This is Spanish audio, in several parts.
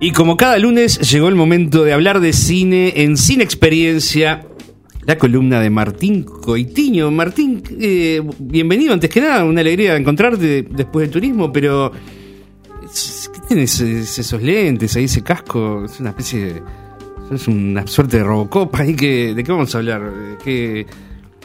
Y como cada lunes llegó el momento de hablar de cine en Cine Experiencia, la columna de Martín Coitiño. Martín, eh, bienvenido antes que nada, una alegría encontrarte después del turismo, pero ¿qué tienes esos lentes ahí, ese casco? Es una especie de... Es una suerte de Robocop ahí que... ¿De qué vamos a hablar? ¿Qué,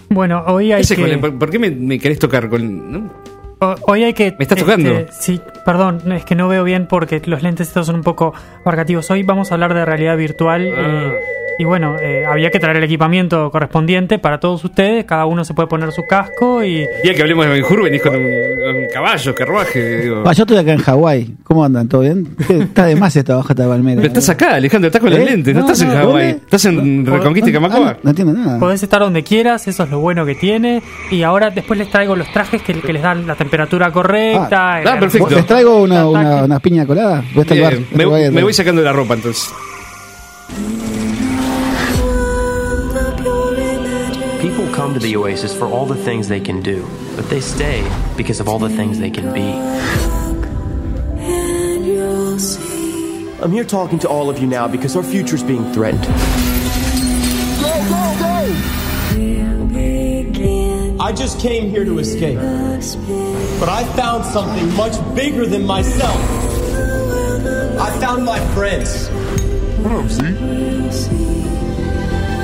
Bueno, hoy hay que... ¿Por por qué me, me querés tocar con...? no? Ho- Hoy hay que... ¿Me estás tocando? este, sí, perdón, es que no veo bien porque los lentes estos son un poco abarcativos. Hoy vamos a hablar de realidad virtual Ah. y, y bueno, eh, había que traer el equipamiento correspondiente para todos ustedes. Cada uno se puede poner su casco y... Ya que hablemos de Ben Hur, venís con un, un caballo, carruaje. Digo. Ah, yo estoy acá en Hawái. ¿Cómo andan? ¿Todo bien? Está de más esta baja esta palmera. Pero estás acá, Alejandro, estás con ¿Eh? lentes, no, No, estás en Hawái, estás en Reconquista y Ah, Camacoa. no, no entiendo nada. Podés estar donde quieras, eso es lo bueno que tiene. Y ahora después les traigo los trajes que, que les dan la temperatura correcta. Ah, el- ah, perfecto. ¿Les traigo una, una, una piña colada? Voy a estar bar. Bien, me, Voy a- me voy sacando la ropa entonces. Come to the Oasis for all the things they can do, but they stay because of all the things they can be. I'm here talking to all of you now because our future is being threatened. I just came here to escape. But I found something much bigger than myself. I found my friends.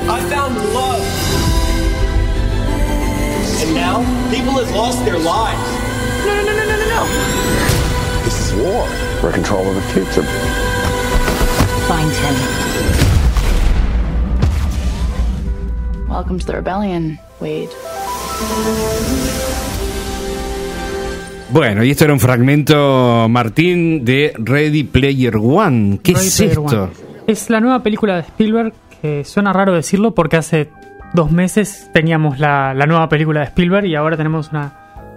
I found love. Now, people have lost their lives. No, no, no, no, no, no, no. This is war. We're in control of the future. Find him. Welcome to the rebellion, Wade. Bueno, y esto era un fragmento, Martín, de Ready Player One. ¿Qué Ready es Player esto? One. Es la nueva película de Spielberg, que suena raro decirlo porque hace dos meses teníamos la, la nueva película de Spielberg y ahora tenemos una,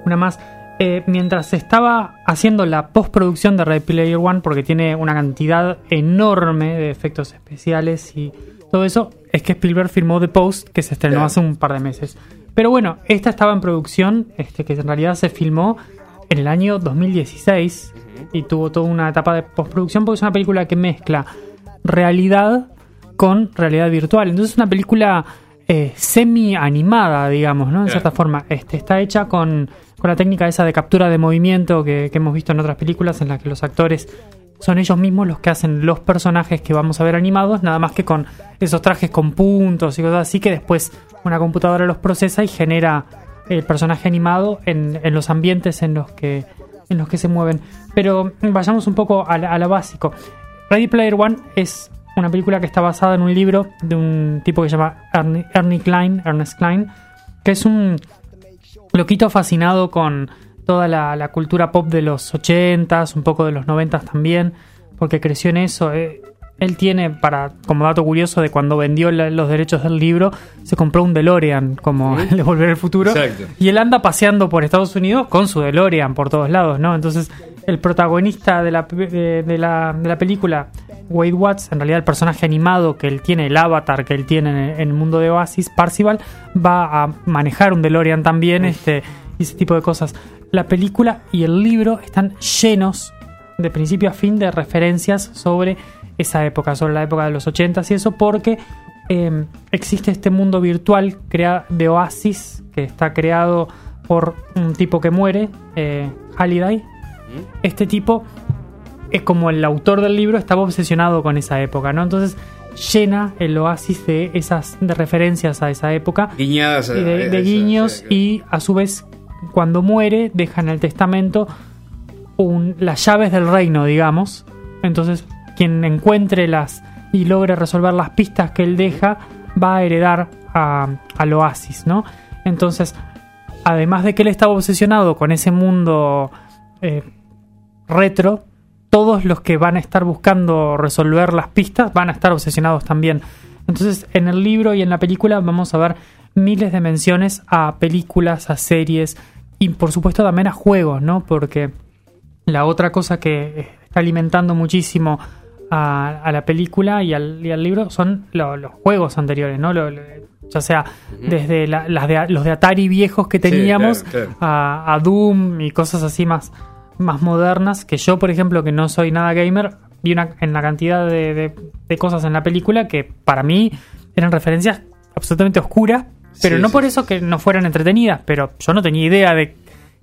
una más. Eh, mientras estaba haciendo la postproducción de Ready Player One, porque tiene una cantidad enorme de efectos especiales y todo eso, es que Spielberg firmó The Post, que se estrenó hace un par de meses. Pero bueno, esta estaba en producción, este, que en realidad se filmó en el año 2016 y tuvo toda una etapa de postproducción porque es una película que mezcla realidad con realidad virtual. Entonces es una película eh, semi animada, digamos, ¿no? En cierta forma. Este, está hecha con, con la técnica esa de captura de movimiento que, que hemos visto en otras películas en las que los actores son ellos mismos los que hacen los personajes que vamos a ver animados, nada más que con esos trajes con puntos y cosas así que después una computadora los procesa y genera el personaje animado en, en los ambientes en los que en los que se mueven. Pero vayamos un poco a, la- a lo básico. Ready Player One es una película que está basada en un libro de un tipo que se llama Ernie, Ernie Klein, Ernest Klein, que es un loquito fascinado con toda la, la cultura pop de los 80s, un poco de los 90s también, porque creció en eso. eh. Él tiene, para como dato curioso, de cuando vendió la- los derechos del libro, se compró un DeLorean, como el de Volver al Futuro. Exacto. Y él anda paseando por Estados Unidos con su DeLorean por todos lados, ¿no? Entonces, el protagonista de la, de, de la, de la película, Wade Watts, en realidad el personaje animado que él tiene, el avatar que él tiene en el, mundo de Oasis, Parcival, va a manejar un DeLorean también, este, y ese tipo de cosas. La película y el libro están llenos, de principio a fin, de referencias sobre esa época, sobre la época de los 80s y eso, porque eh, existe este mundo virtual crea- de Oasis que está creado por un tipo que muere, eh, Halliday. Este tipo es como el autor del libro estaba obsesionado con esa época, ¿no? Entonces llena el Oasis de esas de referencias a esa época Guiñadas. y de, guiños y a su vez cuando muere deja en el testamento un- las llaves del reino, digamos. Entonces quien encuentre las y logre resolver las pistas que él deja va a heredar a- al oasis, ¿no? Entonces, además de que él estaba obsesionado con ese mundo eh, retro, todos los que van a estar buscando resolver las pistas van a estar obsesionados también. Entonces, en el libro y en la película vamos a ver miles de menciones a películas, a series y por supuesto también a juegos, ¿no? Porque la otra cosa que está alimentando muchísimo a, a la película y al, y al libro son lo- los juegos anteriores, ¿no? Lo- lo- ya sea desde la- las de, los de Atari viejos que teníamos claro, claro. A, a Doom y cosas así más, más modernas, que yo, por ejemplo, que no soy nada gamer, vi una, en la cantidad de, de- de cosas en la película que para mí eran referencias absolutamente oscuras, pero Sí, no sí, por eso que no fueran entretenidas, pero yo no tenía idea de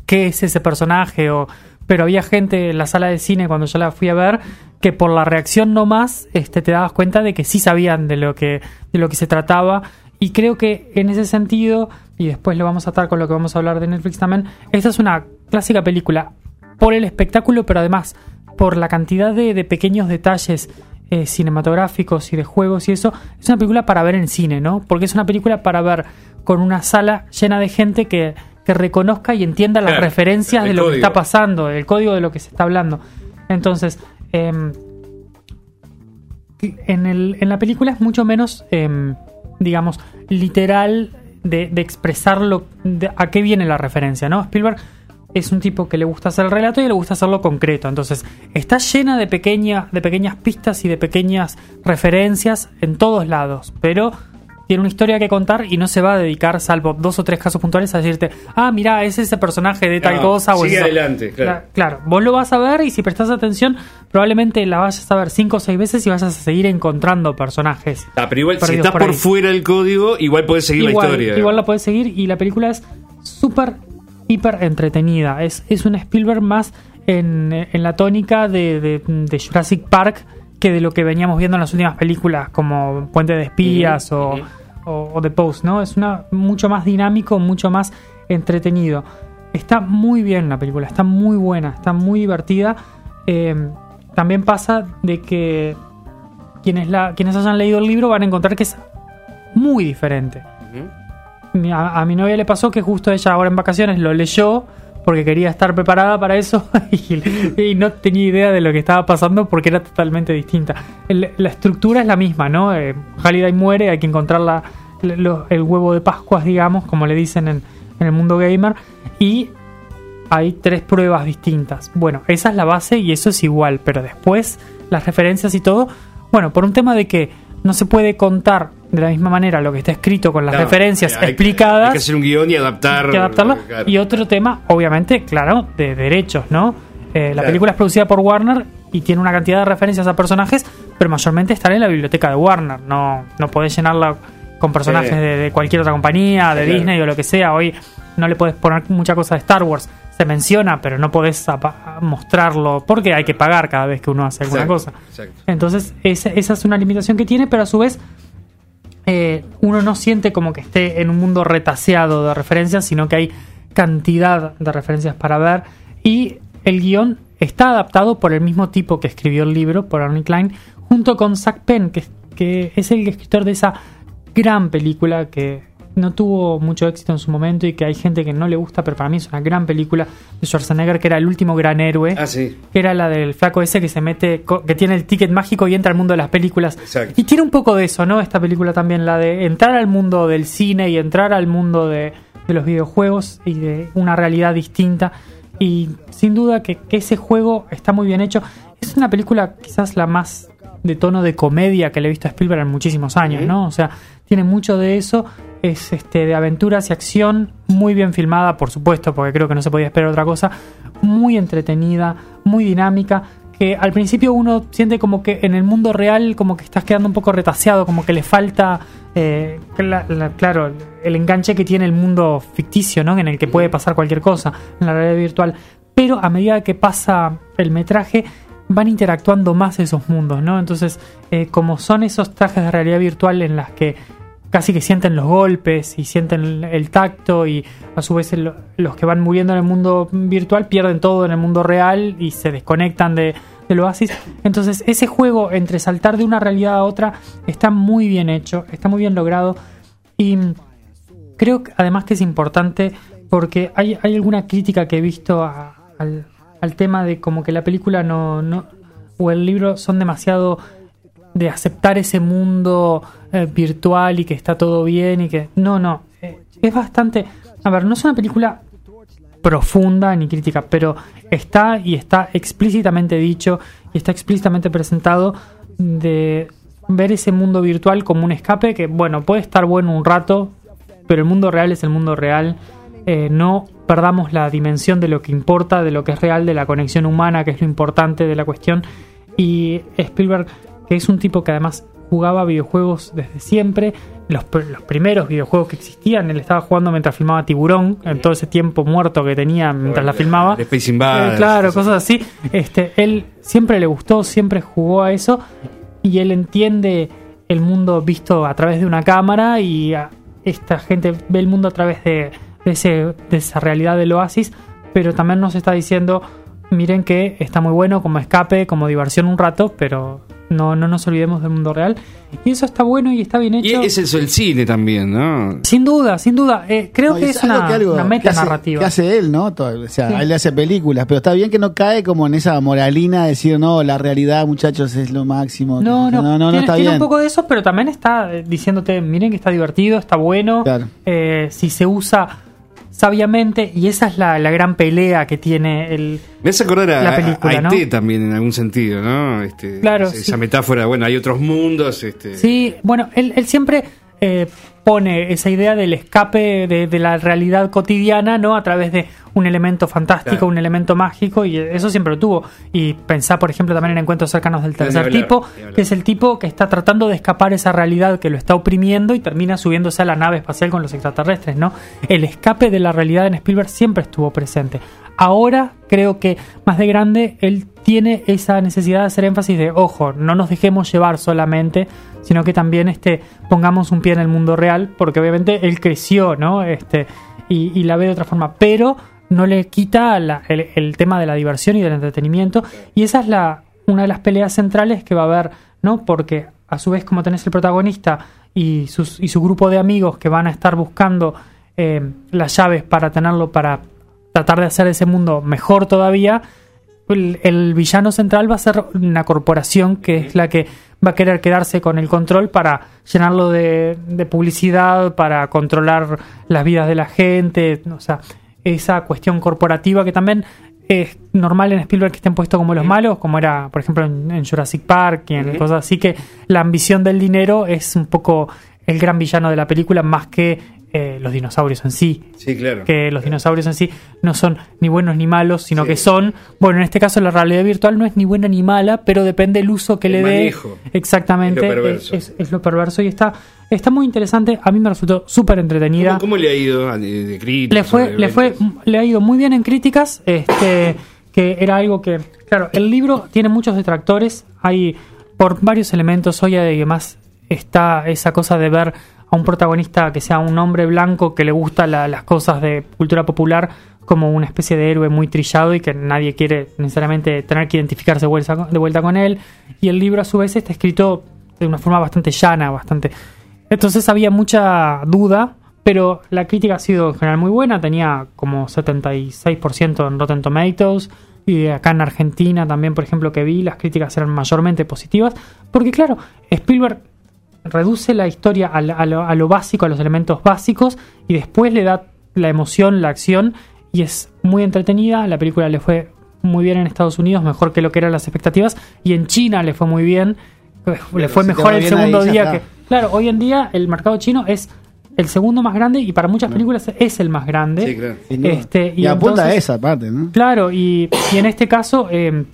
qué es ese personaje o pero había gente en la sala de cine cuando yo la fui a ver que por la reacción nomás este te dabas cuenta de que sí sabían de lo que de lo que se trataba. Y creo que en ese sentido y después lo vamos a atar con lo que vamos a hablar de Netflix también esta es una clásica película por el espectáculo pero además por la cantidad de, de pequeños detalles eh, cinematográficos y de juegos y eso, es una película para ver en cine, ¿no? Porque es una película para ver con una sala llena de gente que, que reconozca y entienda las Claro, referencias de lo que está pasando, el código de lo que se está hablando. Entonces, em, en, el, en la película es mucho menos, em, digamos, literal de, de expresar lo- de- a qué viene la referencia, ¿no? Spielberg es un tipo que le gusta hacer el relato y le gusta hacerlo concreto. Entonces, está llena de, pequeña, de pequeñas pistas y de pequeñas referencias en todos lados, pero tiene una historia que contar y no se va a dedicar, salvo dos o tres casos puntuales, a decirte, ah, mira, es ese personaje de tal No, cosa. o sigue eso". adelante, claro. Cla- Claro, vos lo vas a ver y si prestas atención, probablemente la vayas a ver cinco o seis veces y vayas a seguir encontrando personajes. Ah, pero igual, si estás por fuera del código, igual puedes seguir la historia. igual la puedes seguir y la película es súper, hiper entretenida. Es, es un Spielberg más en, en la tónica de, de- de Jurassic Park que de lo que veníamos viendo en las últimas películas como Puente de Espías o, o- o The Post, ¿no? Es una mucho más dinámico, mucho más entretenido. Está muy bien la película, está muy buena, está muy divertida. Eh, también pasa de que quienes, la, quienes hayan leído el libro van a encontrar que es muy diferente. A, mi novia le pasó que justo ella ahora en vacaciones lo leyó porque quería estar preparada para eso y, no tenía idea de lo que estaba pasando porque era totalmente distinta. La estructura es la misma, ¿no? Eh, muere, hay que encontrar la- lo- el huevo de Pascuas, digamos, como le dicen en, en el mundo gamer, y hay tres pruebas distintas. Bueno, esa es la base y eso es igual, pero después las referencias y todo, bueno, por un tema de que no se puede contar de la misma manera lo que está escrito con las referencias hay explicadas Hay que hacer un guion y adaptar. que adaptarlo. claro. Y otro tema, obviamente, claro, de derechos, ¿no? Eh, la Claro. película es producida por Warner y tiene una cantidad de referencias a personajes, pero mayormente están en la biblioteca de Warner. No, no podés llenarla con personajes Sí. de, de cualquier otra compañía, de Claro. Disney o lo que sea. Hoy no le podés poner mucha cosa de Star Wars. Se menciona, pero no podés mostrarlo porque hay que pagar cada vez que uno hace alguna Exacto, cosa. exacto. Entonces, esa, esa es una limitación que tiene, pero a su vez eh, uno no siente como que esté en un mundo retaseado de referencias, sino que hay cantidad de referencias para ver. Y el guion está adaptado por el mismo tipo que escribió el libro, por Arnie Klein, junto con Zach Penn, que, que es el escritor de esa gran película que no tuvo mucho éxito en su momento y que hay gente que no le gusta, pero para mí es una gran película de Schwarzenegger, que era el último gran héroe Ah, sí. que era la del flaco ese que se mete, que tiene el ticket mágico y entra al mundo de las películas. Exacto. Y tiene un poco de eso, ¿no? Esta película también, la de entrar al mundo del cine y entrar al mundo de, de los videojuegos y de una realidad distinta. Y sin duda que, que ese juego está muy bien hecho. Es una película quizás la más de tono de comedia que le he visto a Spielberg en muchísimos años, ¿no? O sea, tiene mucho de eso. Es este de aventuras y acción, muy bien filmada, por supuesto, porque creo que no se podía esperar otra cosa. Muy entretenida, muy dinámica. Que al principio uno siente como que en el mundo real, como que estás quedando un poco retaseado, como que le falta, eh, cla- la- claro, el enganche que tiene el mundo ficticio, ¿no? En el que puede pasar cualquier cosa en la realidad virtual. Pero a medida que pasa el metraje, van interactuando más esos mundos, ¿no? Entonces, eh, como son esos trajes de realidad virtual en las que casi que sienten los golpes y sienten el, tacto y a su vez los que van muriendo en el mundo virtual pierden todo en el mundo real y se desconectan de, del oasis. Entonces, ese juego entre saltar de una realidad a otra está muy bien hecho, está muy bien logrado y creo que además que es importante porque hay, hay alguna crítica que he visto a- al, al tema de como que la película no, no o el libro son demasiado de aceptar ese mundo eh, virtual y que está todo bien y que no no eh, es bastante a ver no es una película profunda ni crítica pero está y está explícitamente dicho y está explícitamente presentado de ver ese mundo virtual como un escape que bueno puede estar bueno un rato pero el mundo real es el mundo real. Eh, no perdamos la dimensión de lo que importa, de lo que es real, de la conexión humana, que es lo importante de la cuestión. Y Spielberg, que es un tipo que además jugaba videojuegos desde siempre, los, los primeros videojuegos que existían, él estaba jugando mientras filmaba Tiburón, en todo ese tiempo muerto que tenía mientras la filmaba. De Space Invaders. Eh, claro, cosas así. Este, él siempre le gustó, siempre jugó a eso y él entiende el mundo visto a través de una cámara y a- esta gente ve el mundo a través de, de ese, de esa realidad del oasis, pero también nos está diciendo, miren que está muy bueno como escape, como diversión un rato, pero no, no nos olvidemos del mundo real. Y eso está bueno y está bien Y hecho. es eso el cine también, ¿no? Sin duda, sin duda. Eh, creo No, que y es algo una, que algo una que meta hace- narrativa. Que hace él, ¿no? Todo, o sea, Sí. él le hace películas, pero está bien que no cae como en esa moralina de decir, no, la realidad, muchachos, es lo máximo. No, no, no, no, tiene, está tiene bien. un poco de eso, pero también está eh, diciéndote, miren que está divertido, está bueno, Claro. eh, si se usa sabiamente, y esa es la, la gran pelea que tiene el... Me hace acordar a, La película, a ET ¿no? también en algún sentido, ¿no? Este, Claro, Esa sí. metáfora, bueno, hay otros mundos. Este, Sí, bueno, él, él siempre eh, pone esa idea del escape de, de la realidad cotidiana, ¿no? A través de un elemento fantástico, Claro. un elemento mágico, y eso siempre lo tuvo. Y pensá, por ejemplo, también en encuentros cercanos del tercer hablar, tipo, que es el tipo que está tratando de escapar esa realidad que lo está oprimiendo y termina subiéndose a la nave espacial con los extraterrestres, ¿no? El escape de la realidad en Spielberg siempre estuvo presente. Ahora creo que más de grande él tiene esa necesidad de hacer énfasis de, ojo, no nos dejemos llevar solamente, sino que también este, pongamos un pie en el mundo real, porque obviamente él creció, ¿no? Este, y, y la ve de otra forma, pero no le quita la- el, el tema de la diversión y del entretenimiento, y esa es la, una de las peleas centrales que va a haber, ¿no? Porque a su vez como tenés el protagonista y, sus, y su grupo de amigos que van a estar buscando eh, las llaves para tenerlo, para tratar de hacer ese mundo mejor todavía, el, el villano central va a ser una corporación que es la que va a querer quedarse con el control para llenarlo de, de publicidad, para controlar las vidas de la gente, o sea, esa cuestión corporativa que también es normal en Spielberg que estén puestos como los malos, como era, por ejemplo, en, en Jurassic Park y en cosas así, que la ambición del dinero es un poco el gran villano de la película más que eh, los dinosaurios en sí Sí, claro. que los dinosaurios en sí no son ni buenos ni malos, sino Sí. que son, bueno, en este caso la realidad virtual no es ni buena ni mala, pero depende el uso que El le dé. Exactamente, Es lo perverso. es, es lo perverso y está, está muy interesante. A mí me resultó súper entretenida. ¿Cómo, cómo le ha ido de, críticos, Le fue, le fue, le ha ido muy bien en críticas, este, que era algo que, claro, el libro tiene muchos detractores, hay por varios elementos, hoy además está esa cosa de ver a un protagonista que sea un hombre blanco que le gusta la- las cosas de cultura popular como una especie de héroe muy trillado y que nadie quiere necesariamente tener que identificarse de vuelta, de vuelta con él. Y el libro a su vez está escrito de una forma bastante llana, bastante... Entonces había mucha duda, pero la crítica ha sido en general muy buena, tenía como 76% en Rotten Tomatoes. Y acá en Argentina también, por ejemplo, que vi, las críticas eran mayormente positivas. Porque claro, Spielberg reduce la historia a, lo, a lo básico, a los elementos básicos, y después le da la emoción, la acción, y es muy entretenida. La película le fue muy bien en Estados Unidos, mejor que lo que eran las expectativas, y en China le fue muy bien. Le fue si mejor el segundo día está. que... Claro, hoy en día el mercado chino es el segundo más grande y para muchas películas es el más grande. Sí, claro. Este, y, apunta a esa parte, ¿no? Claro, y, y en este caso, eh,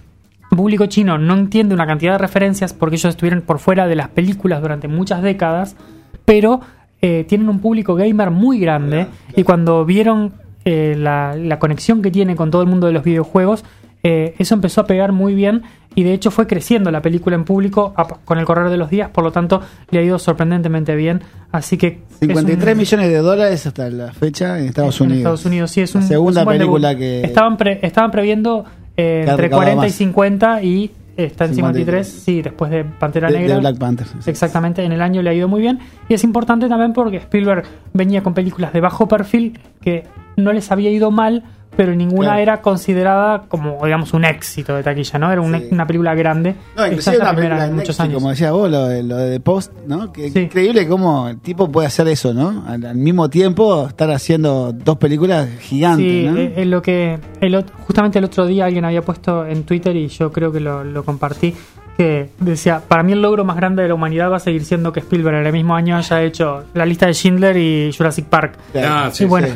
público chino no entiende una cantidad de referencias porque ellos estuvieron por fuera de las películas durante muchas décadas, pero eh, tienen un público gamer muy grande y cuando vieron eh, la, la conexión que tiene con todo el mundo de los videojuegos, eh, eso empezó a pegar muy bien y de hecho fue creciendo la película en público a- con el correr de los días, por lo tanto le ha ido sorprendentemente bien, así que... es 53 un- millones de dólares hasta la fecha en Estados en Unidos. Estados Unidos, sí, es La un segunda es un buen película debut. que- Estaban, pre- estaban previendo eh, entre recaudado 40 y más. 50 y está en 53, 53. sí, después de Pantera de, de Negra. Black Panther. sí. Exactamente, en el año le ha ido muy bien. Y es importante también porque Spielberg venía con películas de bajo perfil que no les había ido mal, pero ninguna Claro. era considerada como, digamos, un éxito de taquilla, ¿no? Era un- Sí. una película grande. No, inclusive es la una primera película en de muchos Netflix, años. como decías vos, lo de, lo de The Post, ¿no? Que Sí. increíble cómo el tipo puede hacer eso, ¿no? Al, al mismo tiempo estar haciendo dos películas gigantes, Sí, ¿no? eh, eh, lo que el justamente el otro día alguien había puesto en Twitter y yo creo que lo, lo compartí que decía, para mí el logro más grande de la humanidad va a seguir siendo que Spielberg en el mismo año haya hecho la lista de Schindler y Jurassic Park. Claro. Ah, sí, Y bueno, sí.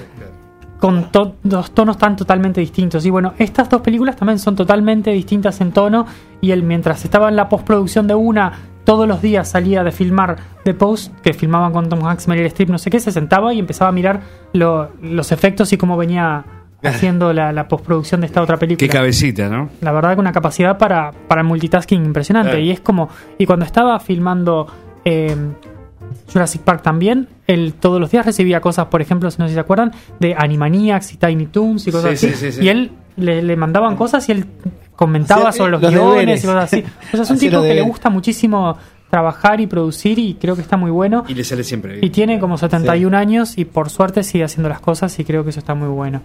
Con to- dos tonos tan totalmente distintos. Y bueno, estas dos películas también son totalmente distintas en tono. Y él, mientras estaba en la postproducción de una, todos los días salía de filmar The Post, que filmaban con Tom Hanks, Meryl Streep, no sé qué, se sentaba y empezaba a mirar lo- los efectos y cómo venía haciendo la, la postproducción de esta otra película. Qué cabecita, ¿no? La verdad que una capacidad para, para multitasking impresionante. Claro. Y es como. Y cuando estaba filmando eh, Jurassic Park también, él todos los días recibía cosas, por ejemplo, no sé si se acuerdan, de Animaniacs y Tiny Toons y cosas Sí, así. sí, sí, sí. Y él le, le mandaban cosas y él comentaba Hacía sobre los, los guiones deberes. y cosas así. O sea, es un Hacía tipo que le gusta muchísimo trabajar y producir y creo que está muy bueno. Y le sale siempre bien. Y tiene como 71 años y por suerte sigue haciendo las cosas y creo que eso está muy bueno.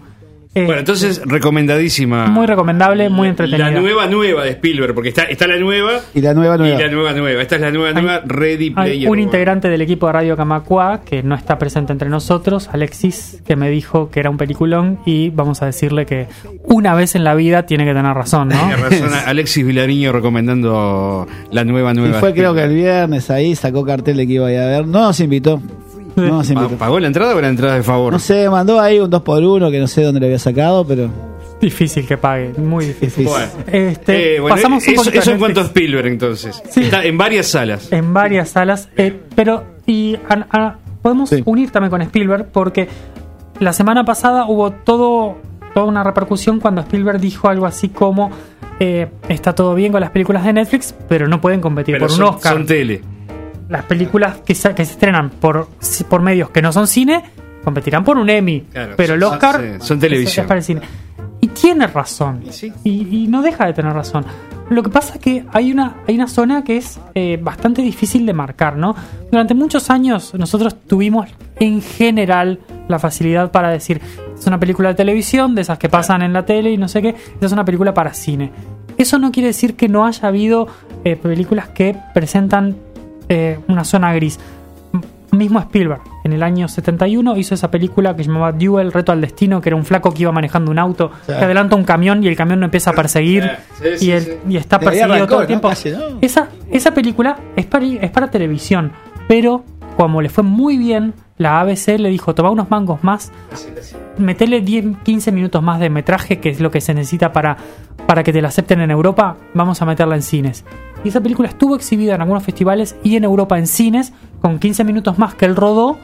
Eh, Bueno, entonces, recomendadísima. muy recomendable, muy entretenida. La nueva nueva de Spielberg, porque está, está la nueva Y la nueva nueva. y la nueva nueva. Esta es la nueva nueva Ready Hay Player un integrante del equipo de Radio Camacua que no está presente entre nosotros, Alexis, que me dijo que era un peliculón y vamos a decirle que una vez en la vida tiene que tener razón, ¿no? Tiene razón, Alexis Vilariño recomendando la nueva Y nueva. fue creo que el viernes ahí sacó cartel de que iba a ir a ver. No nos invitó. No invitó. ¿Pagó la entrada o la entrada de favor? No sé, mandó ahí un 2x1 que no sé dónde lo había sacado, pero Difícil que pague, muy difícil. difícil. Bueno, Este, Eh, bueno, pasamos un eso, poquito eso en cuanto a. Spielberg, entonces. Sí. Está en varias salas. en varias salas, eh, pero y a- a- podemos Sí. unir también con Spielberg porque la semana pasada hubo todo toda una repercusión cuando Spielberg dijo algo así como eh, está todo bien con las películas de Netflix, pero no pueden competir Pero por un Oscar. son tele. Las películas que se, que se estrenan por, por medios que no son cine competirán por un Emmy. Claro, pero el Oscar sí, son televisión. es para el cine. Y tiene razón. Y sí. Y, y no deja de tener razón. Lo que pasa es que hay una, hay una zona que es eh, bastante difícil de marcar, ¿no? Durante muchos años nosotros tuvimos en general la facilidad para decir, es una película de televisión, de esas que pasan en la tele y no sé qué, es una película para cine. Eso no quiere decir que no haya habido eh, películas que presentan eh, una zona gris. Mismo Spielberg, en el año 71, hizo esa película que se llamaba Duel, Reto al Destino, que era un flaco que iba manejando un auto, que adelanta un camión y el camión no empieza a perseguir Sí, sí, y, él- sí. y está perseguido arrancó, todo el ¿no? tiempo. Casi, ¿no? Esa, esa película es para, es para televisión, pero como le fue muy bien, la ABC le dijo, toma unos mangos más, metele 10, 15 minutos más de metraje, que es lo que se necesita para, para que te la acepten en Europa, vamos a meterla en cines. Y esa película estuvo exhibida en algunos festivales y en Europa en cines, con 15 minutos más que él rodó,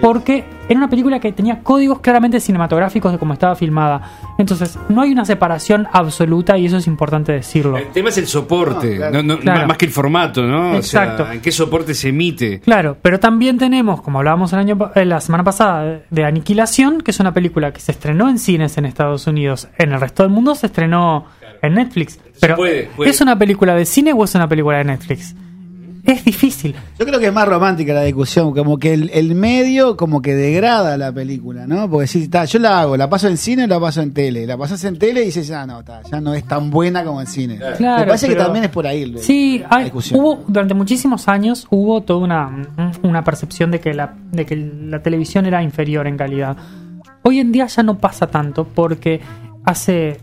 porque era una película que tenía códigos claramente cinematográficos de cómo estaba filmada. Entonces, no hay una separación absoluta y eso es importante decirlo. El tema es el soporte, No, claro. no, no, Claro. más que el formato, ¿no? Exacto. O sea, ¿en qué soporte se emite? Claro, pero también tenemos, como hablábamos el año, eh, la semana pasada, de- Aniquilación, que es una película que se estrenó en cines en Estados Unidos. En el resto del mundo se estrenó en Netflix. Pero, puede, puede. ¿es una película de cine o es una película de Netflix? Es difícil. Yo creo que es más romántica la discusión, como que el, el medio como que degrada la película, ¿no? Porque si está, yo la hago, la paso en cine o la paso en tele. La pasas en tele y dices, ya no, está, ya no es tan buena como en cine. Claro, Me parece que pero- también es por ahí. el- Sí, la hay- discusión. hubo durante muchísimos años hubo toda una, una percepción de que, la, de que la televisión era inferior en calidad. Hoy en día ya no pasa tanto porque hace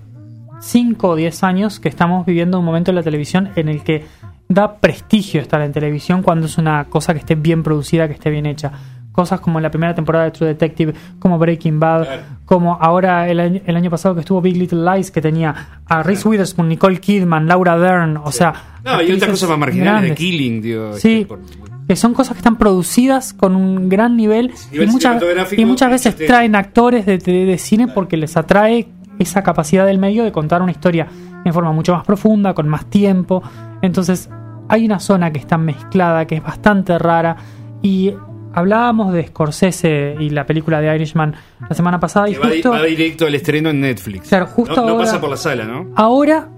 5 o 10 años que estamos viviendo un momento en la televisión en el que da prestigio estar en televisión cuando es una cosa que esté bien producida, que esté bien hecha. Cosas como la primera temporada de True Detective, como Breaking Bad, como ahora el año, el año pasado que estuvo Big Little Lies, que tenía a Reese Witherspoon, Nicole Kidman, Laura Dern, o sea... No, y otras cosas más marginales de Killing, digo. Sí, este, por- que son cosas que están producidas con un gran nivel y muchas, y muchas veces este- traen actores de, de- de cine porque les atrae esa capacidad del medio de contar una historia en forma mucho más profunda, con más tiempo. Entonces, hay una zona que está mezclada, que es bastante rara y hablábamos de Scorsese y la película de Irishman la semana pasada y va, justo va directo al estreno en Netflix. Claro, justo no, no ahora- pasa por la sala, ¿no? Ahora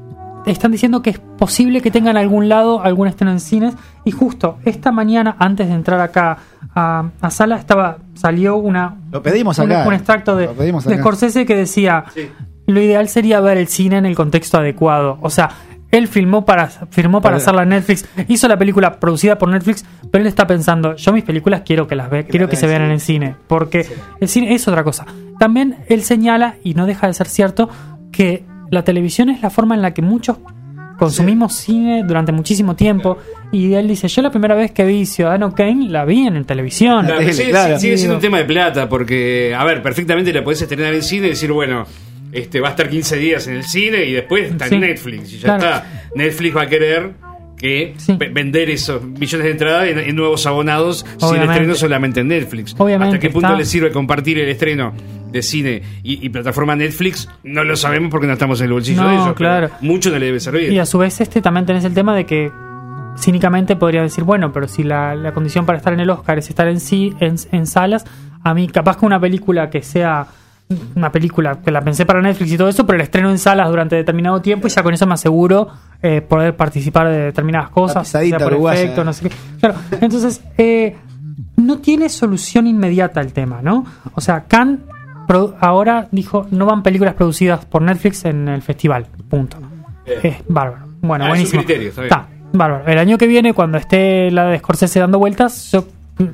están diciendo que es posible que tengan algún lado algún estreno en cines y justo esta mañana antes de entrar acá a, a sala estaba salió una Lo pedimos un- acá. un, extracto de, Lo pedimos de acá. Scorsese que decía Sí. lo ideal sería ver el cine en el contexto adecuado o sea él filmó para firmó para hacerla en Netflix hizo la película producida por Netflix pero él está pensando yo mis películas quiero que las ve quiero que se vean en el cine porque el cine es otra cosa también él señala y no deja de ser cierto que la televisión es la forma en la que muchos consumimos cine durante muchísimo tiempo. Y él dice: Yo la primera vez que vi Ciudadano Kane la vi en televisión. Claro, tele, sigue, claro. sigue siendo un tema de plata, porque, a ver, perfectamente la podés estrenar en cine y decir, bueno, este va a estar 15 días en el cine y después está Sí. en Netflix y ya Claro. está. Netflix va a querer que Sí. vender esos millones de entradas en, en nuevos abonados si el Obviamente. estreno solamente en Netflix. Obviamente, ¿Hasta qué punto está- le sirve compartir el estreno de cine y, y plataforma Netflix? No lo sabemos porque no estamos en el bolsillo No, de ellos. claro. Mucho no le debe servir. Y a su vez este también tenés el tema de que cínicamente podría decir, bueno, pero si la, la condición para estar en el Oscar es estar en, sí, en, en salas, a mí capaz que una película que sea una película que la pensé para Netflix y todo eso, pero el estreno en salas durante determinado tiempo y ya con eso me aseguro eh, poder participar de determinadas cosas, pisadita sea por uruguaya. efecto, no sé qué. Claro, entonces eh, no tiene solución inmediata el tema, ¿no? O sea, Khan produ- ahora dijo no van películas producidas por Netflix en el festival, punto. Es bárbaro. Bueno, Ah, es buenísimo. criterio, está bien. bárbaro. El año que viene, cuando esté la de Scorsese dando vueltas, yo-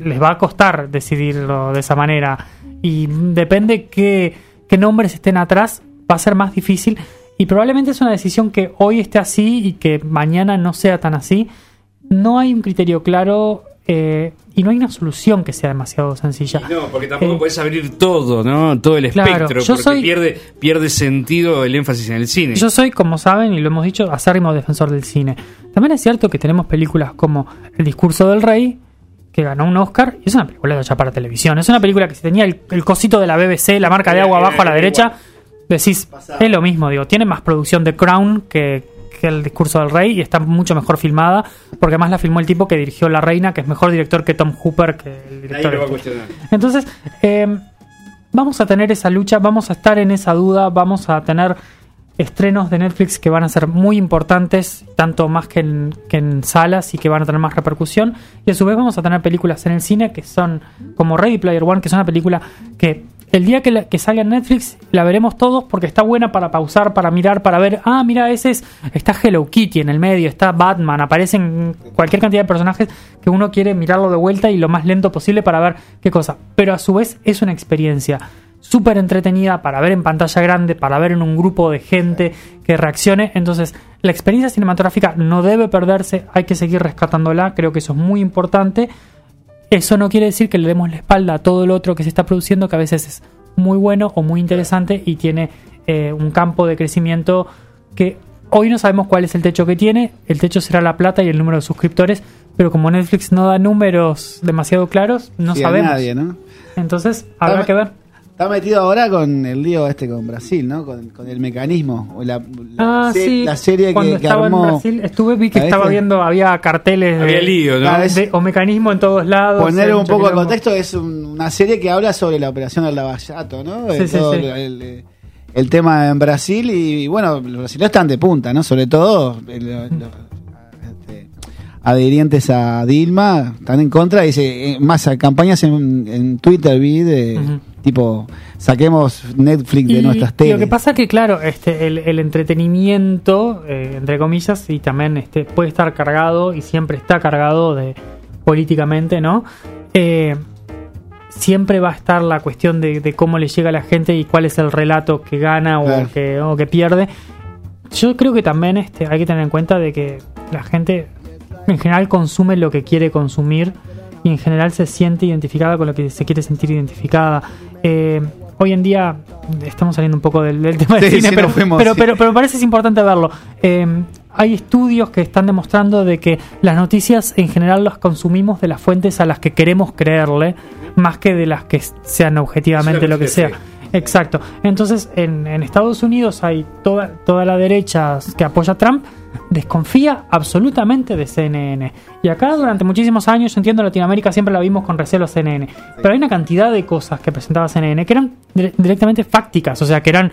les va a costar decidirlo de esa manera. Y depende qué, qué nombres estén atrás, va a ser más difícil. Y probablemente es una decisión que hoy esté así y que mañana no sea tan así. No hay un criterio claro eh, y no hay una solución que sea demasiado sencilla. Y no, porque tampoco Eh, podés abrir todo, ¿no? Todo el Claro, espectro, yo porque soy- pierde, pierde sentido el énfasis en el cine. Yo soy, como saben, y lo hemos dicho, acérrimo defensor del cine. También es cierto que tenemos películas como El discurso del rey, que ganó un Oscar, y es una película hecha para televisión. Es una película que si tenía el, el cosito de la BBC, la marca de agua abajo a la derecha, decís, es lo mismo, digo, tiene más producción de Crown que, que el discurso del rey y está mucho mejor filmada, porque además la filmó el tipo que dirigió La Reina, que es mejor director que Tom Hooper, que el Ahí director. lo va a cuestionar. Entonces, eh, vamos a tener esa lucha, vamos a estar en esa duda, vamos a tener estrenos de Netflix que van a ser muy importantes, tanto más que en, que en salas y que van a tener más repercusión. Y a su vez vamos a tener películas en el cine que son como Ready Player One, que es una película que el día que, que salga en Netflix la veremos todos porque está buena para pausar, para mirar, para ver, ah, mira, ese es, está Hello Kitty en el medio, está Batman, aparecen cualquier cantidad de personajes que uno quiere mirarlo de vuelta y lo más lento posible para ver qué cosa. Pero a su vez es una experiencia súper entretenida para ver en pantalla grande, para ver en un grupo de gente que reaccione. Entonces, la experiencia cinematográfica no debe perderse, hay que seguir rescatándola, creo que eso es muy importante. Eso no quiere decir que le demos la espalda a todo lo otro que se está produciendo, que a veces es muy bueno o muy interesante y tiene eh, un campo de crecimiento que hoy no sabemos cuál es el techo que tiene. El techo será la plata y el número de suscriptores, pero como Netflix no da números demasiado claros, no Sí, a sabemos. nadie, ¿no? Entonces, habrá que ver. Está metido ahora con el lío este con Brasil, ¿no? Con, con el mecanismo. O la, la, Ah, se- sí. la serie Cuando que, que estaba armó. en Brasil, estuve, vi que ¿La estaba viendo, había carteles Había de, lío, ¿no? De- o mecanismo en todos lados. Poner eh, un poco de contexto, es un- una serie que habla sobre la operación del lavallato, ¿no? Sí, Eh, sí, todo sí. El, el- el tema en Brasil y, bueno, los brasileños están de punta, ¿no? Sobre todo eh, lo- lo- este, adherientes a Dilma están en contra. Dice, eh, más campañas en, en Twitter vi de. Tipo, saquemos Netflix de Y- nuestras teles. lo que pasa que, claro, este, el, el entretenimiento, eh, entre comillas, y también este, puede estar cargado y siempre está cargado de políticamente, ¿no? Eh, siempre va a estar la cuestión de, de cómo le llega a la gente y cuál es el relato que gana Claro. o, que, o que pierde. Yo creo que también este, hay que tener en cuenta de que la gente en general consume lo que quiere consumir y en general se siente identificada con lo que se quiere sentir identificada. Eh, hoy en día estamos saliendo un poco del, del tema del Sí, cine, sí, pero, fuimos, pero, sí. pero, pero me parece es importante verlo. Eh, hay estudios que están demostrando de que las noticias en general las consumimos de las fuentes a las que queremos creerle, más que de las que sean objetivamente lo que sea. Exacto. Entonces, en, en Estados Unidos hay toda, toda la derecha que apoya a Trump, desconfía absolutamente de CNN. Y acá durante muchísimos años, yo entiendo en Latinoamérica siempre la vimos con recelo a CNN. Pero hay una cantidad de cosas que presentaba CNN que eran dire- directamente fácticas, o sea, que eran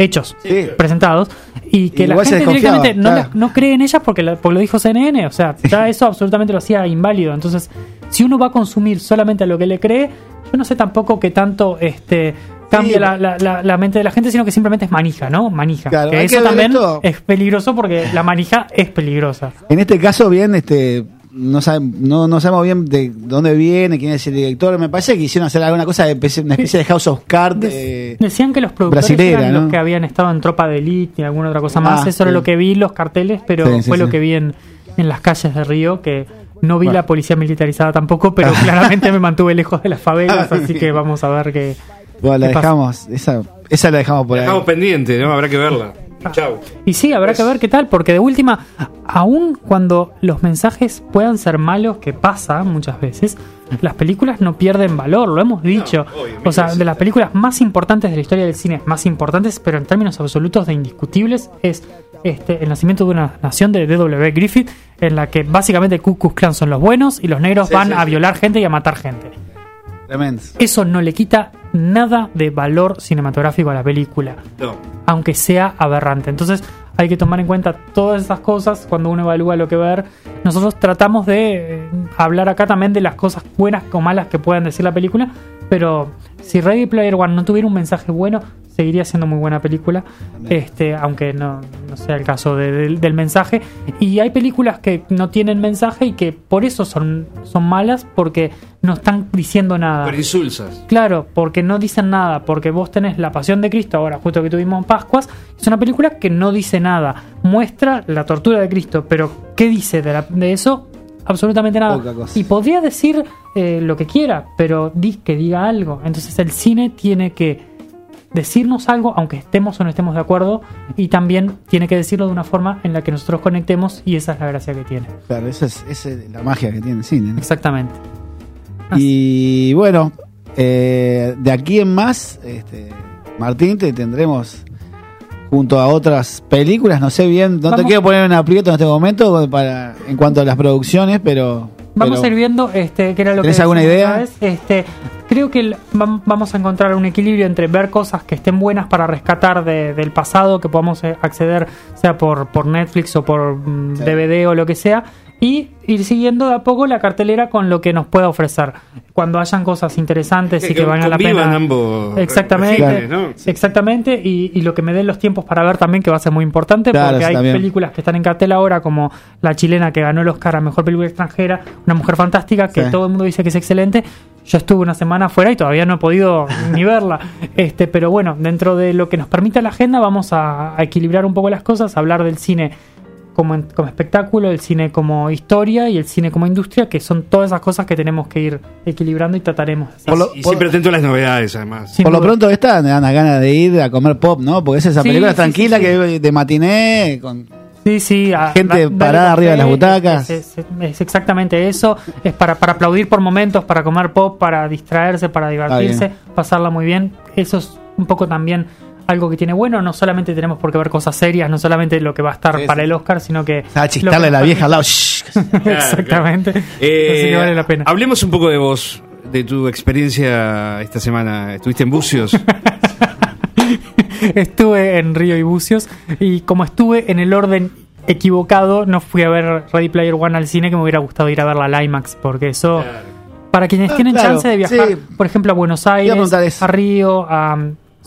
hechos Sí. presentados y que Igual la gente directamente no, claro. no cree en ellas porque, la- porque lo dijo CNN. O sea, ya eso absolutamente lo hacía inválido. Entonces, si uno va a consumir solamente a lo que le cree, yo no sé tampoco que tanto este cambia Sí. la, la- la- mente de la gente, sino que simplemente es manija, ¿no? Manija. Claro, que eso que también esto. es peligroso porque la manija es peligrosa. En este caso, bien, este no, sabe- no, no sabemos bien de dónde viene, quién es el director. Me parece que quisieron hacer alguna cosa, de una especie de House of Cards. eh, Decían que los productores brasilera, eran ¿no? los que habían estado en Tropa de Elite y alguna otra cosa más. Ah, Eso era sí. lo que vi, los carteles, pero Sí, sí, fue lo que vi en, en las calles de Río, que no vi Bueno. la policía militarizada tampoco, pero claramente me mantuve lejos de las favelas, así que vamos a ver qué... bueno, la dejamos, esa, esa la dejamos por ahí. Dejamos pendiente, ¿no? Habrá que verla. Chau. Y sí, habrá que ver qué tal, porque de última, aun cuando los mensajes puedan ser malos, que pasa muchas veces, las películas no pierden valor, lo hemos dicho. obvio, o sea, de las películas más importantes de la historia del cine, más importantes, pero en términos absolutos de indiscutibles, es este, El nacimiento de una nación de D.W. Griffith, en la que básicamente Ku Klux Klan son los buenos y los negros Sí, van sí, a sí. violar gente y a matar gente. Tremendo. Eso no le quita nada de valor cinematográfico a la película No. aunque sea aberrante. Entonces hay que tomar en cuenta todas esas cosas cuando uno evalúa lo que ver. Nosotros tratamos de eh, hablar acá también de las cosas buenas o malas que puedan decir la película, pero si Ready Player One no tuviera un mensaje bueno, seguiría siendo muy buena película, este, aunque no, no sea el caso de- del- del mensaje. Y hay películas que no tienen mensaje y que por eso son, son malas, porque no están diciendo nada. Por insulsas. Claro, porque no dicen nada, porque vos tenés La Pasión de Cristo, ahora justo que tuvimos en Pascuas, es una película que no dice nada, muestra la tortura de Cristo, pero ¿qué dice de, la- de eso? Absolutamente nada. Y podría decir eh, lo que quiera, pero di, que diga algo. Entonces el cine tiene que decirnos algo, aunque estemos o no estemos de acuerdo, y también tiene que decirlo de una forma en la que nosotros conectemos, y esa es la gracia que tiene. Claro, esa es, esa es la magia que tiene el cine. ¿no? Exactamente. Y bueno, eh, de aquí en más, este, Martín, te tendremos junto a otras películas. No sé bien, no te quiero poner en aprieto en este momento para en cuanto a las producciones, pero. Vamos pero- a ir viendo este, qué era lo que ¿Tenés alguna decíamos idea? vez. Este, creo que el- vamos a encontrar un equilibrio entre ver cosas que estén buenas para rescatar de- del pasado, que podamos eh, acceder, sea por, por Netflix o por mm, Sí. DVD o lo que sea, y ir siguiendo de a poco la cartelera con lo que nos pueda ofrecer. Cuando hayan cosas interesantes y Que valgan la pena. ambos Exactamente. regímenes, ¿no? Sí. Exactamente, y, y lo que me den los tiempos para ver también, que va a ser muy importante, Claro, porque hay también. películas que están en cartel ahora, como la chilena que ganó el Oscar a Mejor Película Extranjera, Una Mujer Fantástica, que Sí. todo el mundo dice que es excelente. Yo estuve una semana afuera y todavía no he podido ni verla. Este, pero bueno, dentro de lo que nos permite la agenda, vamos a, a equilibrar un poco las cosas, hablar del cine como, en- como espectáculo, el cine como historia y el cine como industria, que son todas esas cosas que tenemos que ir equilibrando y trataremos. Por lo- Y siempre atento a las novedades, además. Por lo pronto esta me dan las ganas de ir a comer pop, ¿no? Porque es esa Sí, película sí, tranquila sí, sí. que de matiné con Sí, sí. a- Gente parada arriba de las butacas. Es, es- es exactamente eso. Es para, para aplaudir por momentos, para comer pop, para distraerse, para divertirse, pasarla muy bien. Eso es un poco también algo que tiene bueno. No solamente tenemos por qué ver cosas serias, no solamente lo que va a estar Sí, para sí. el Oscar, sino que. a que a la vieja al lado. Exactamente. Eh, Así que vale la pena. Hablemos un poco de vos, de tu experiencia esta semana. ¿Estuviste en Bucios? estuve en Río y Bucios y como estuve en el orden equivocado, no fui a ver Ready Player One al cine que me hubiera gustado ir a verla al IMAX, porque eso, para quienes Ah, tienen claro, chance de viajar, sí. por ejemplo, a Buenos a Aires, eso. a Río, a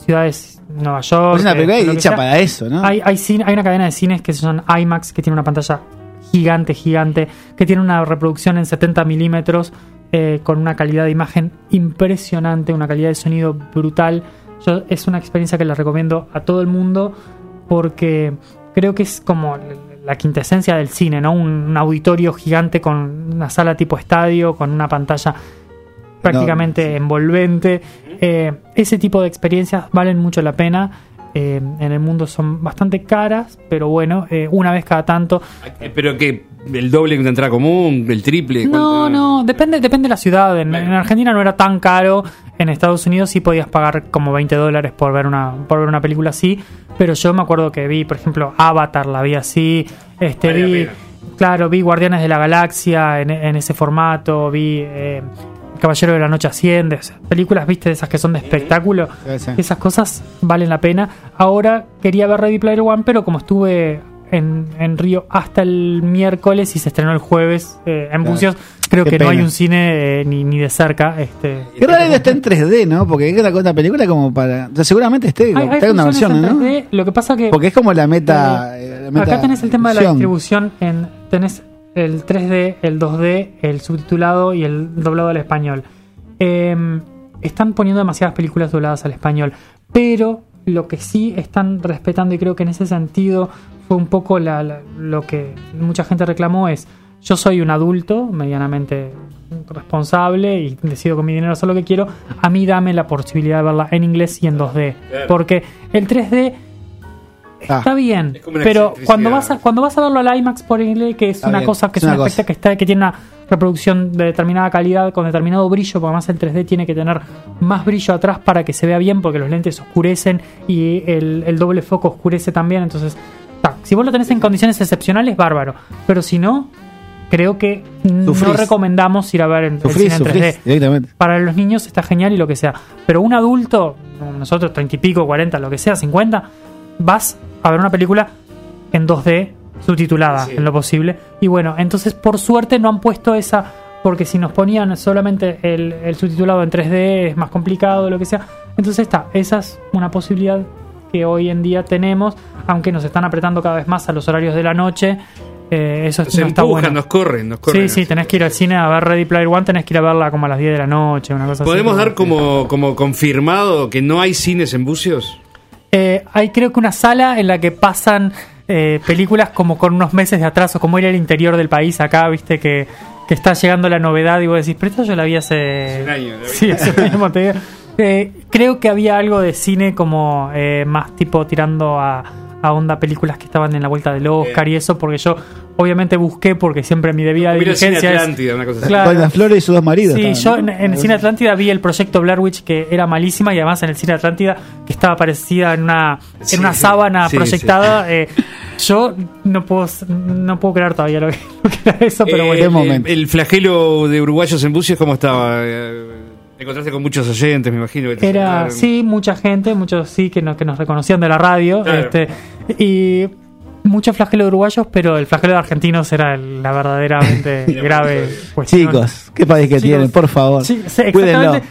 ciudades Nueva York, Es una eh, película hecha sea, para eso, ¿no? hay, hay, cine- hay una cadena de cines que se llaman IMAX, que tiene una pantalla gigante, gigante, que tiene una reproducción en 70 milímetros, eh, con una calidad de imagen impresionante, una calidad de sonido brutal. Yo, es una experiencia que les recomiendo a todo el mundo porque creo que es como la quintesencia del cine, ¿no? Un, un auditorio gigante con una sala tipo estadio, con una pantalla prácticamente envolvente. Eh, ese tipo de experiencias valen mucho la pena. Eh, en el mundo son bastante caras, pero bueno, eh, una vez cada tanto. Pero que el doble que una entrada común, el triple. No, no, depende, depende de la ciudad. En, en Argentina no era tan caro. En Estados Unidos sí podías pagar como 20 dólares por ver una, por ver una película así. Pero yo me acuerdo que vi, por ejemplo, Avatar, la vi así. Este, vi, claro, vi Guardianes de la Galaxia en, en ese formato. Vi eh, Caballero de la Noche Asciende. películas, viste, de esas que son de espectáculo. Sí, sí. Esas cosas valen la pena. Ahora quería ver Ready Player One, pero como estuve en, en Río hasta el miércoles y se estrenó el jueves eh, en Claro. Bucios, creo Qué que no hay un cine eh, ni, ni de cerca. Este, Qué raro que esté en 3D, ¿no? Porque es una cosa película como para. O sea, seguramente esté, hay, hay una versión, ¿no? en 3D, Lo que pasa que Porque es como la meta. eh, la meta acá tenés el tema de la distribución. En, tenés el 3D, el 2D, el subtitulado y el doblado al español. Eh, están poniendo demasiadas películas dobladas al español, pero lo que sí están respetando y creo que en ese sentido fue un poco la- la- lo que mucha gente reclamó es yo soy un adulto medianamente responsable y decido con mi dinero hacer lo que quiero, a mí dame la posibilidad de verla en inglés y en 2D, porque el 3D Ah, Está bien, Es pero cuando vas a, cuando vas a verlo al IMAX por inglés, que es Está una bien, cosa que es es, una una cosa. especie que está que tiene una reproducción de determinada calidad con determinado brillo, porque además el 3D tiene que tener más brillo atrás para que se vea bien, porque los lentes oscurecen y el, el doble foco oscurece también, entonces ta, si vos lo tenés en condiciones excepcionales, bárbaro, pero si no, creo que no recomendamos ir a ver en, el Sufrís, cine en 3D sufrís directamente. para los niños está genial y lo que sea. Pero un adulto, nosotros, 30 y pico, 40, lo que sea, 50, vas a ver una película en 2D subtitulada Sí. en lo posible. Y bueno, entonces por suerte no han puesto esa, porque si nos ponían solamente el, el subtitulado en 3D es más complicado, lo que sea. Entonces está, esa es una posibilidad que hoy en día tenemos, aunque nos están apretando cada vez más a los horarios de la noche. eh, eso Nos no está empujan, bueno. nos corren, nos corren. Sí, sí, tenés que ir al cine a ver Ready Player One, tenés que ir a verla como a las 10 de la noche, una cosa así. ¿Podemos dar como, como confirmado que no hay cines en bucios? Eh, hay creo que una sala en la que pasan eh, películas como con unos meses de atraso, como ir al interior del país acá, viste, que, que está llegando la novedad y vos decís, pero esto yo la vi hace... Hace un año. Sí, hace un año. Eh, creo que había algo de cine como eh, más tipo tirando a, a onda películas que estaban en la vuelta del Oscar y eso, porque yo obviamente busqué porque siempre mi debida el cine diligencia es... Atlántida, una cosa así. Claro. Con las flores y sus dos maridos. Sí, yo ¿no? en, en el Cine Atlántida vi el proyecto Blair Witch que era malísima y además en el Cine Atlántida que estaba parecida en una, Sí, en una sí, sábana sí, proyectada. eh, yo no puedo no puedo creer todavía lo que, lo que era eso, pero Eh, bueno. El, momento. el flagelo de uruguayos en bucios, ¿cómo estaba? Eh, Te encontraste con muchos oyentes, me imagino. que Era, sí, mucha gente, muchos sí que nos, que nos reconocían de la radio. Claro. Este, y mucho flagelo de uruguayos, pero el flagelo de argentinos era el- la verdaderamente grave cuestión. Chicos, qué país que Chicos, tienen, por favor. Sí, exactamente.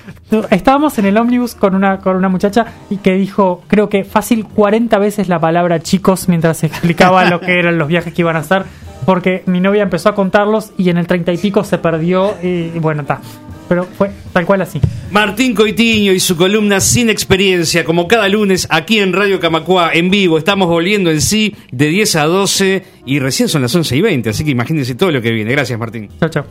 Estábamos en el ómnibus con una, con una muchacha y que dijo, creo que fácil 40 veces la palabra chicos mientras explicaba lo que eran los viajes que iban a hacer, porque mi novia empezó a contarlos y en el 30 y pico se perdió y, y bueno, está. Pero fue tal cual así. Martín Coitiño y su columna Sin Experiencia, como cada lunes aquí en Radio Camacua en vivo. Estamos volviendo en sí de 10 a 12 y recién son las 11 y 20, así que imagínense todo lo que viene. Gracias, Martín. Chao, chao.